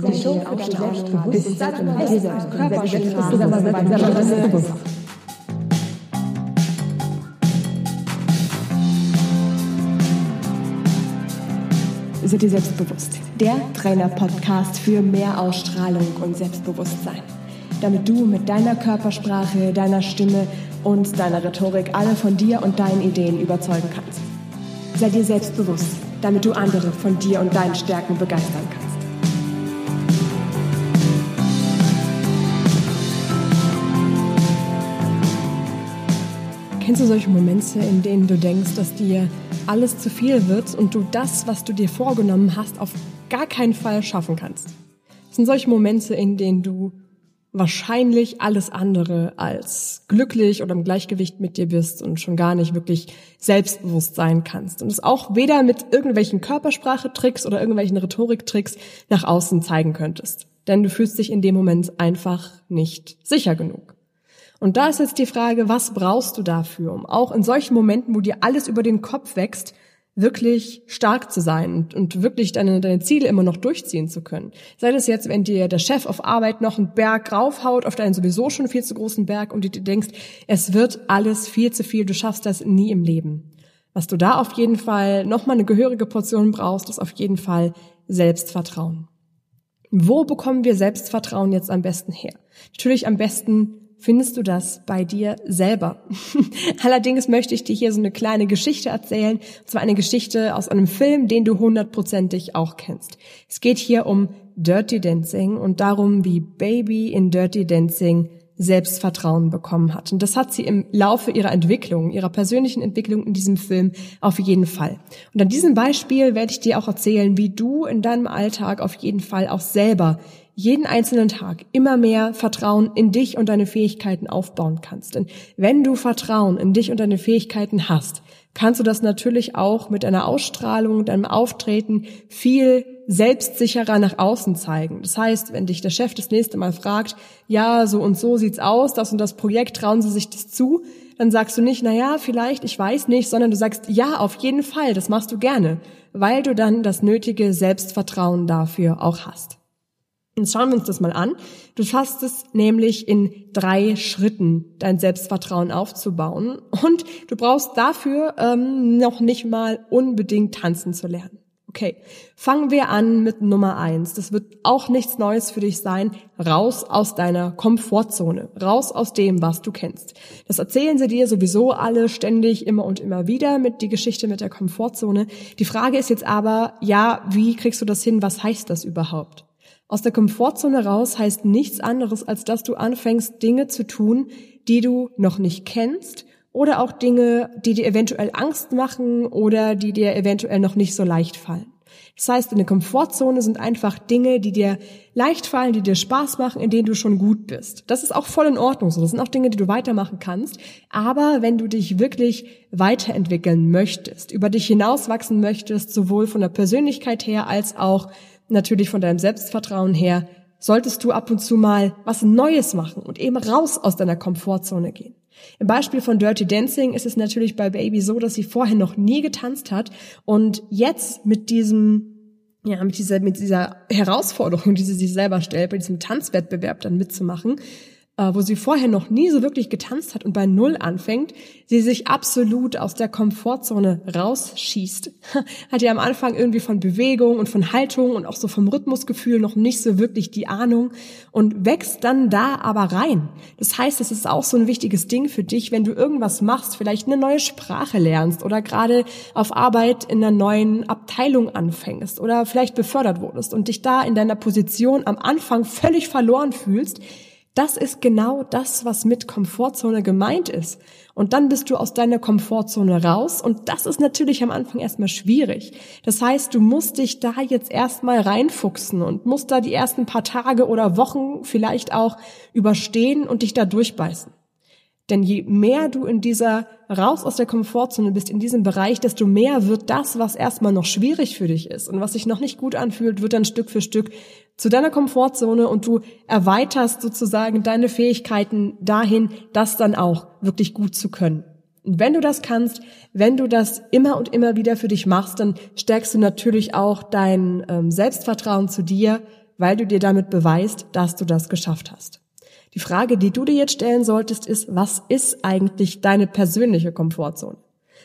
Sei dir auch selbstbewusst und dieser Körpersprache Sei dir selbstbewusst. Der Trainer-Podcast für mehr Ausstrahlung und Selbstbewusstsein. Damit du mit deiner Körpersprache, deiner Stimme und deiner Rhetorik alle von dir und deinen Ideen überzeugen kannst. Sei dir selbstbewusst, damit du andere von dir und deinen Stärken begeistern kannst. Kennst du solche Momente, in denen du denkst, dass dir alles zu viel wird und du das, was du dir vorgenommen hast, auf gar keinen Fall schaffen kannst? Das sind solche Momente, in denen du wahrscheinlich alles andere als glücklich oder im Gleichgewicht mit dir bist und schon gar nicht wirklich selbstbewusst sein kannst. Und es auch weder mit irgendwelchen Körpersprachetricks oder irgendwelchen Rhetoriktricks nach außen zeigen könntest. Denn du fühlst dich in dem Moment einfach nicht sicher genug. Und da ist jetzt die Frage, was brauchst du dafür, um auch in solchen Momenten, wo dir alles über den Kopf wächst, wirklich stark zu sein und, und wirklich deine, deine Ziele immer noch durchziehen zu können. Sei das jetzt, wenn dir der Chef auf Arbeit noch einen Berg raufhaut, auf deinen sowieso schon viel zu großen Berg und du dir denkst, es wird alles viel zu viel, du schaffst das nie im Leben. Was du da auf jeden Fall nochmal eine gehörige Portion brauchst, ist auf jeden Fall Selbstvertrauen. Wo bekommen wir Selbstvertrauen jetzt am besten her? Natürlich am besten findest du das bei dir selber. Allerdings möchte ich dir hier so eine kleine Geschichte erzählen, und zwar eine Geschichte aus einem Film, den du hundertprozentig auch kennst. Es geht hier um Dirty Dancing und darum, wie Baby in Dirty Dancing Selbstvertrauen bekommen hat. Und das hat sie im Laufe ihrer Entwicklung, ihrer persönlichen Entwicklung in diesem Film auf jeden Fall. Und an diesem Beispiel werde ich dir auch erzählen, wie du in deinem Alltag auf jeden Fall auch selber jeden einzelnen Tag immer mehr Vertrauen in dich und deine Fähigkeiten aufbauen kannst. Denn wenn du Vertrauen in dich und deine Fähigkeiten hast, kannst du das natürlich auch mit deiner Ausstrahlung, deinem Auftreten viel selbstsicherer nach außen zeigen. Das heißt, wenn dich der Chef das nächste Mal fragt, ja, so und so sieht's aus, das und das Projekt, trauen Sie sich das zu, dann sagst du nicht, na ja, vielleicht, ich weiß nicht, sondern du sagst, ja, auf jeden Fall, das machst du gerne, weil du dann das nötige Selbstvertrauen dafür auch hast. Jetzt schauen wir uns das mal an. Du schaffst es nämlich in drei Schritten, dein Selbstvertrauen aufzubauen. Und du brauchst dafür ähm, noch nicht mal unbedingt tanzen zu lernen. Okay, fangen wir an mit Nummer eins. Das wird auch nichts Neues für dich sein. Raus aus deiner Komfortzone. Raus aus dem, was du kennst. Das erzählen sie dir sowieso alle ständig, immer und immer wieder mit die Geschichte mit der Komfortzone. Die Frage ist jetzt aber, ja, wie kriegst du das hin? Was heißt das überhaupt? Aus der Komfortzone raus heißt nichts anderes, als dass du anfängst, Dinge zu tun, die du noch nicht kennst oder auch Dinge, die dir eventuell Angst machen oder die dir eventuell noch nicht so leicht fallen. Das heißt, in der Komfortzone sind einfach Dinge, die dir leicht fallen, die dir Spaß machen, in denen du schon gut bist. Das ist auch voll in Ordnung so. Das sind auch Dinge, die du weitermachen kannst. Aber wenn du dich wirklich weiterentwickeln möchtest, über dich hinauswachsen möchtest, sowohl von der Persönlichkeit her als auch natürlich von deinem Selbstvertrauen her, solltest du ab und zu mal was Neues machen und eben raus aus deiner Komfortzone gehen. Im Beispiel von Dirty Dancing ist es natürlich bei Baby so, dass sie vorher noch nie getanzt hat und jetzt mit diesem ja, mit dieser, mit dieser Herausforderung, die sie sich selber stellt, bei diesem Tanzwettbewerb dann mitzumachen, wo sie vorher noch nie so wirklich getanzt hat und bei Null anfängt, sie sich absolut aus der Komfortzone rausschießt. hat ja am Anfang irgendwie von Bewegung und von Haltung und auch so vom Rhythmusgefühl noch nicht so wirklich die Ahnung und wächst dann da aber rein. Das heißt, das ist auch so ein wichtiges Ding für dich, wenn du irgendwas machst, vielleicht eine neue Sprache lernst oder gerade auf Arbeit in einer neuen Abteilung anfängst oder vielleicht befördert wurdest und dich da in deiner Position am Anfang völlig verloren fühlst, das ist genau das, was mit Komfortzone gemeint ist. Und dann bist du aus deiner Komfortzone raus und das ist natürlich am Anfang erstmal schwierig. Das heißt, du musst dich da jetzt erstmal reinfuchsen und musst da die ersten paar Tage oder Wochen vielleicht auch überstehen und dich da durchbeißen. Denn je mehr du in dieser raus aus der Komfortzone bist, in diesem Bereich, desto mehr wird das, was erstmal noch schwierig für dich ist und was sich noch nicht gut anfühlt, wird dann Stück für Stück zu deiner Komfortzone und du erweiterst sozusagen deine Fähigkeiten dahin, das dann auch wirklich gut zu können. Und wenn du das kannst, wenn du das immer und immer wieder für dich machst, dann stärkst du natürlich auch dein ähm, Selbstvertrauen zu dir, weil du dir damit beweist, dass du das geschafft hast. Die Frage, die du dir jetzt stellen solltest, ist, was ist eigentlich deine persönliche Komfortzone?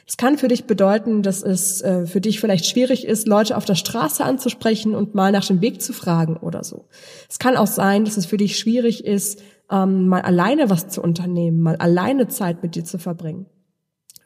Es kann für dich bedeuten, dass es äh, für dich vielleicht schwierig ist, Leute auf der Straße anzusprechen und mal nach dem Weg zu fragen oder so. Es kann auch sein, dass es für dich schwierig ist, ähm, mal alleine was zu unternehmen, mal alleine Zeit mit dir zu verbringen.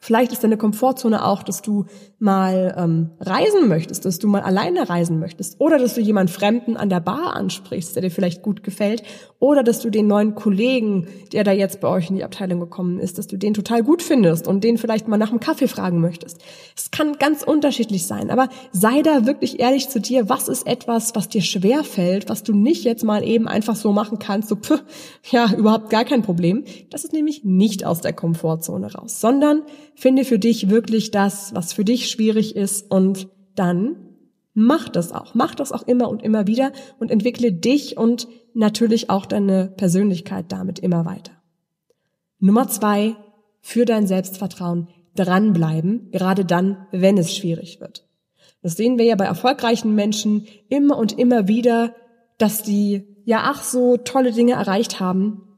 Vielleicht ist deine Komfortzone auch, dass du mal ähm, reisen möchtest, dass du mal alleine reisen möchtest oder dass du jemand Fremden an der Bar ansprichst, der dir vielleicht gut gefällt oder dass du den neuen Kollegen, der da jetzt bei euch in die Abteilung gekommen ist, dass du den total gut findest und den vielleicht mal nach einem Kaffee fragen möchtest. Es kann ganz unterschiedlich sein, aber sei da wirklich ehrlich zu dir, was ist etwas, was dir schwer fällt, was du nicht jetzt mal eben einfach so machen kannst, so pff, ja, überhaupt gar kein Problem. Das ist nämlich nicht aus der Komfortzone raus, sondern Finde für dich wirklich das, was für dich schwierig ist und dann mach das auch. Mach das auch immer und immer wieder und entwickle dich und natürlich auch deine Persönlichkeit damit immer weiter. Nummer zwei, für dein Selbstvertrauen dranbleiben, gerade dann, wenn es schwierig wird. Das sehen wir ja bei erfolgreichen Menschen immer und immer wieder, dass die ja ach so tolle Dinge erreicht haben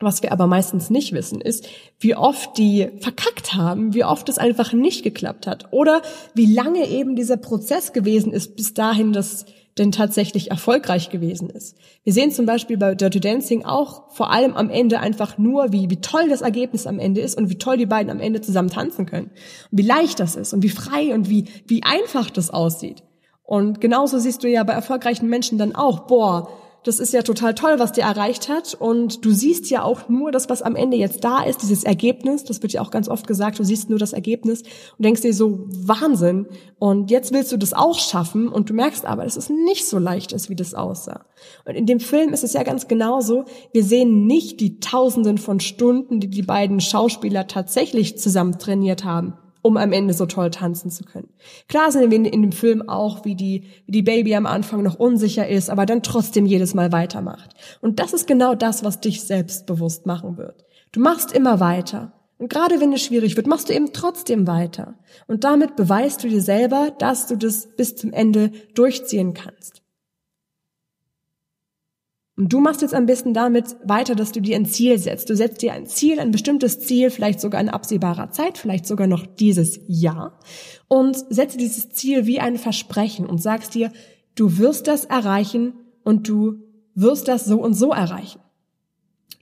was wir aber meistens nicht wissen, ist, wie oft die verkackt haben, wie oft es einfach nicht geklappt hat oder wie lange eben dieser Prozess gewesen ist, bis dahin das denn tatsächlich erfolgreich gewesen ist. Wir sehen zum Beispiel bei Dirty Dancing auch vor allem am Ende einfach nur, wie, wie toll das Ergebnis am Ende ist und wie toll die beiden am Ende zusammen tanzen können. Und wie leicht das ist und wie frei und wie, wie einfach das aussieht. Und genauso siehst du ja bei erfolgreichen Menschen dann auch, boah, das ist ja total toll, was der erreicht hat. Und du siehst ja auch nur das, was am Ende jetzt da ist, dieses Ergebnis. Das wird ja auch ganz oft gesagt, du siehst nur das Ergebnis und denkst dir so, Wahnsinn. Und jetzt willst du das auch schaffen und du merkst aber, dass es nicht so leicht ist, wie das aussah. Und in dem Film ist es ja ganz genauso. Wir sehen nicht die Tausenden von Stunden, die die beiden Schauspieler tatsächlich zusammen trainiert haben um am Ende so toll tanzen zu können. Klar sehen wir in dem Film auch, wie die, wie die Baby am Anfang noch unsicher ist, aber dann trotzdem jedes Mal weitermacht. Und das ist genau das, was dich selbstbewusst machen wird. Du machst immer weiter. Und gerade wenn es schwierig wird, machst du eben trotzdem weiter. Und damit beweist du dir selber, dass du das bis zum Ende durchziehen kannst. Und du machst jetzt am besten damit weiter, dass du dir ein Ziel setzt. Du setzt dir ein Ziel, ein bestimmtes Ziel, vielleicht sogar in absehbarer Zeit, vielleicht sogar noch dieses Jahr und setze dieses Ziel wie ein Versprechen und sagst dir, du wirst das erreichen und du wirst das so und so erreichen.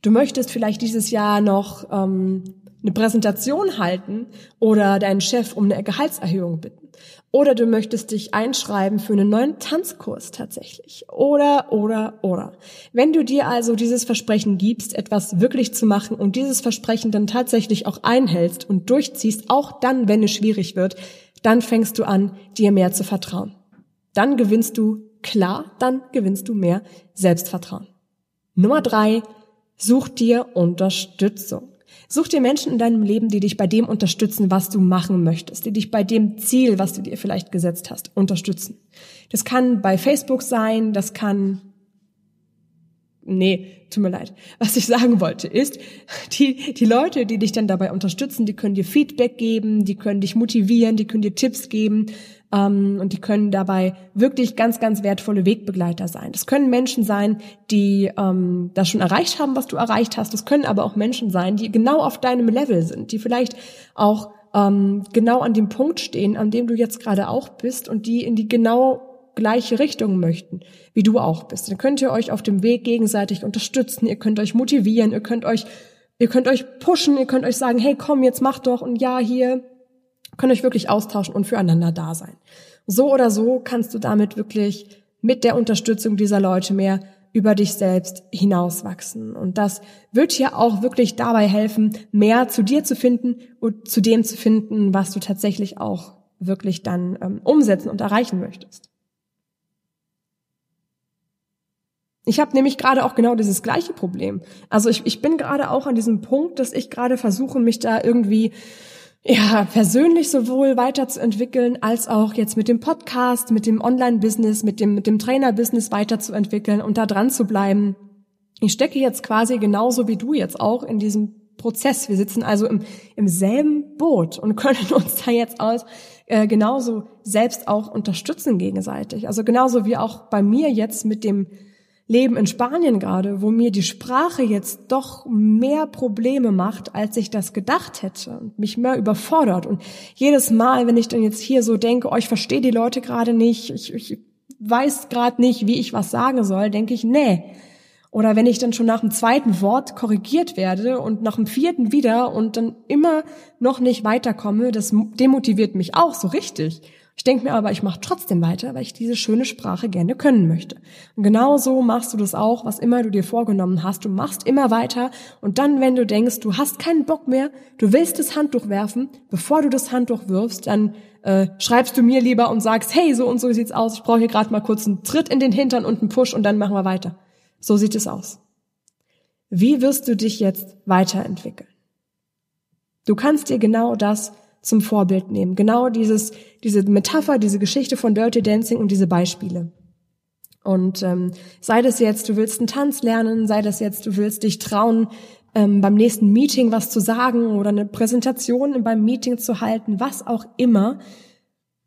Du möchtest vielleicht dieses Jahr noch ähm, eine Präsentation halten oder deinen Chef um eine Gehaltserhöhung bitten. Oder du möchtest dich einschreiben für einen neuen Tanzkurs tatsächlich. Oder, oder, oder. Wenn du dir also dieses Versprechen gibst, etwas wirklich zu machen und dieses Versprechen dann tatsächlich auch einhältst und durchziehst, auch dann, wenn es schwierig wird, dann fängst du an, dir mehr zu vertrauen. Dann gewinnst du, klar, dann gewinnst du mehr Selbstvertrauen. Nummer drei, such dir Unterstützung. Such dir Menschen in deinem Leben, die dich bei dem unterstützen, was du machen möchtest, die dich bei dem Ziel, was du dir vielleicht gesetzt hast, unterstützen. Das kann bei Facebook sein, das kann Nee, tut mir leid. Was ich sagen wollte ist, die, die Leute, die dich dann dabei unterstützen, die können dir Feedback geben, die können dich motivieren, die können dir Tipps geben, ähm, und die können dabei wirklich ganz, ganz wertvolle Wegbegleiter sein. Das können Menschen sein, die ähm, das schon erreicht haben, was du erreicht hast. Das können aber auch Menschen sein, die genau auf deinem Level sind, die vielleicht auch ähm, genau an dem Punkt stehen, an dem du jetzt gerade auch bist und die in die genau gleiche Richtung möchten, wie du auch bist. Dann könnt ihr euch auf dem Weg gegenseitig unterstützen, ihr könnt euch motivieren, ihr könnt euch, ihr könnt euch pushen, ihr könnt euch sagen, hey komm, jetzt mach doch und ja, hier, könnt euch wirklich austauschen und füreinander da sein. So oder so kannst du damit wirklich mit der Unterstützung dieser Leute mehr über dich selbst hinauswachsen. Und das wird dir auch wirklich dabei helfen, mehr zu dir zu finden und zu dem zu finden, was du tatsächlich auch wirklich dann ähm, umsetzen und erreichen möchtest. Ich habe nämlich gerade auch genau dieses gleiche Problem. Also ich, ich bin gerade auch an diesem Punkt, dass ich gerade versuche, mich da irgendwie ja, persönlich sowohl weiterzuentwickeln, als auch jetzt mit dem Podcast, mit dem Online-Business, mit dem, mit dem Trainer-Business weiterzuentwickeln und da dran zu bleiben. Ich stecke jetzt quasi genauso wie du jetzt auch in diesem Prozess. Wir sitzen also im, im selben Boot und können uns da jetzt aus äh, genauso selbst auch unterstützen gegenseitig. Also genauso wie auch bei mir jetzt mit dem Leben in Spanien gerade, wo mir die Sprache jetzt doch mehr Probleme macht, als ich das gedacht hätte und mich mehr überfordert. Und jedes Mal, wenn ich dann jetzt hier so denke, oh, ich verstehe die Leute gerade nicht, ich, ich weiß gerade nicht, wie ich was sagen soll, denke ich, nee. Oder wenn ich dann schon nach dem zweiten Wort korrigiert werde und nach dem vierten wieder und dann immer noch nicht weiterkomme, das demotiviert mich auch so richtig. Ich denke mir aber, ich mache trotzdem weiter, weil ich diese schöne Sprache gerne können möchte. Und genau so machst du das auch, was immer du dir vorgenommen hast. Du machst immer weiter und dann, wenn du denkst, du hast keinen Bock mehr, du willst das Handtuch werfen, bevor du das Handtuch wirfst, dann äh, schreibst du mir lieber und sagst, hey, so und so sieht's aus, ich brauche hier gerade mal kurz einen Tritt in den Hintern und einen Push und dann machen wir weiter. So sieht es aus. Wie wirst du dich jetzt weiterentwickeln? Du kannst dir genau das zum Vorbild nehmen. Genau dieses, diese Metapher, diese Geschichte von Dirty Dancing und diese Beispiele. Und ähm, sei das jetzt, du willst einen Tanz lernen, sei das jetzt, du willst dich trauen, ähm, beim nächsten Meeting was zu sagen oder eine Präsentation beim Meeting zu halten, was auch immer.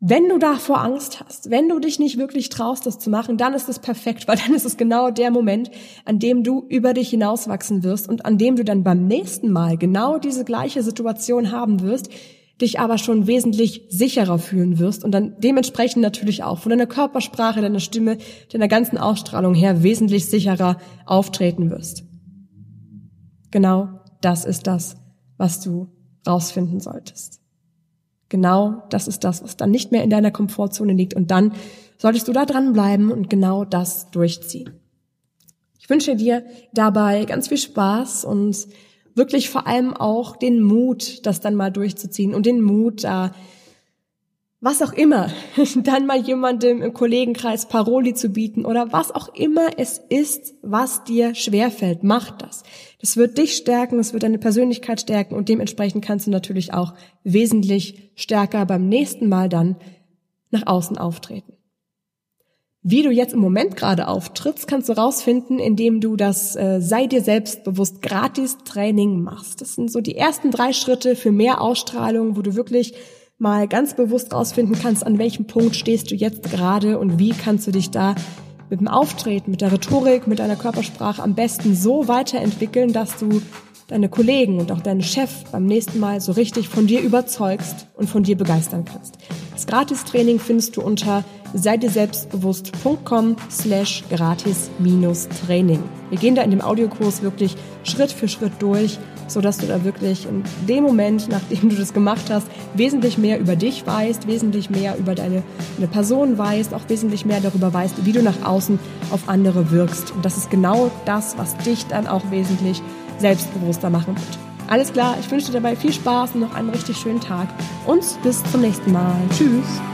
Wenn du davor Angst hast, wenn du dich nicht wirklich traust, das zu machen, dann ist es perfekt, weil dann ist es genau der Moment, an dem du über dich hinauswachsen wirst und an dem du dann beim nächsten Mal genau diese gleiche Situation haben wirst, dich aber schon wesentlich sicherer fühlen wirst und dann dementsprechend natürlich auch von deiner Körpersprache, deiner Stimme, deiner ganzen Ausstrahlung her wesentlich sicherer auftreten wirst. Genau das ist das, was du rausfinden solltest. Genau das ist das, was dann nicht mehr in deiner Komfortzone liegt und dann solltest du da dranbleiben und genau das durchziehen. Ich wünsche dir dabei ganz viel Spaß und wirklich vor allem auch den Mut, das dann mal durchzuziehen und den Mut, da was auch immer, dann mal jemandem im Kollegenkreis Paroli zu bieten oder was auch immer es ist, was dir schwerfällt, mach das. Das wird dich stärken, es wird deine Persönlichkeit stärken und dementsprechend kannst du natürlich auch wesentlich stärker beim nächsten Mal dann nach außen auftreten. Wie du jetzt im Moment gerade auftrittst, kannst du rausfinden, indem du das äh, Sei dir selbstbewusst gratis Training machst. Das sind so die ersten drei Schritte für mehr Ausstrahlung, wo du wirklich mal ganz bewusst rausfinden kannst, an welchem Punkt stehst du jetzt gerade und wie kannst du dich da mit dem Auftreten, mit der Rhetorik, mit deiner Körpersprache am besten so weiterentwickeln, dass du deine Kollegen und auch deinen Chef beim nächsten Mal so richtig von dir überzeugst und von dir begeistern kannst. Das Gratis-Training findest du unter seidirselbstbewusst.com slash gratis-training. Wir gehen da in dem Audiokurs wirklich Schritt für Schritt durch, so dass du da wirklich in dem Moment, nachdem du das gemacht hast, wesentlich mehr über dich weißt, wesentlich mehr über deine, deine Person weißt, auch wesentlich mehr darüber weißt, wie du nach außen auf andere wirkst. Und das ist genau das, was dich dann auch wesentlich selbstbewusster machen wird. Alles klar, ich wünsche dir dabei viel Spaß und noch einen richtig schönen Tag und bis zum nächsten Mal. Tschüss.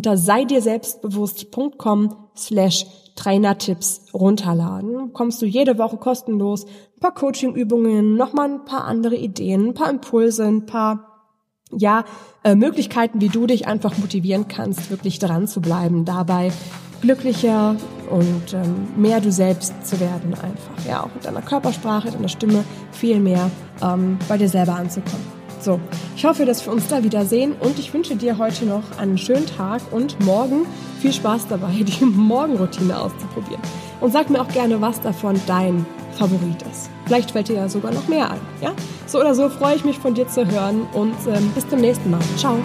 Unter sei dir selbstbewusst.com slash Trainertipps runterladen. Kommst du jede Woche kostenlos ein paar Coachingübungen, nochmal ein paar andere Ideen, ein paar Impulse, ein paar ja, äh, Möglichkeiten, wie du dich einfach motivieren kannst, wirklich dran zu bleiben, dabei glücklicher und ähm, mehr du selbst zu werden einfach. Ja, auch mit deiner Körpersprache, deiner Stimme viel mehr ähm, bei dir selber anzukommen. So, ich hoffe, dass wir uns da wiedersehen und ich wünsche dir heute noch einen schönen Tag und morgen viel Spaß dabei, die Morgenroutine auszuprobieren. Und sag mir auch gerne, was davon dein Favorit ist. Vielleicht fällt dir ja sogar noch mehr ein. Ja? So oder so freue ich mich von dir zu hören und ähm, bis zum nächsten Mal. Ciao.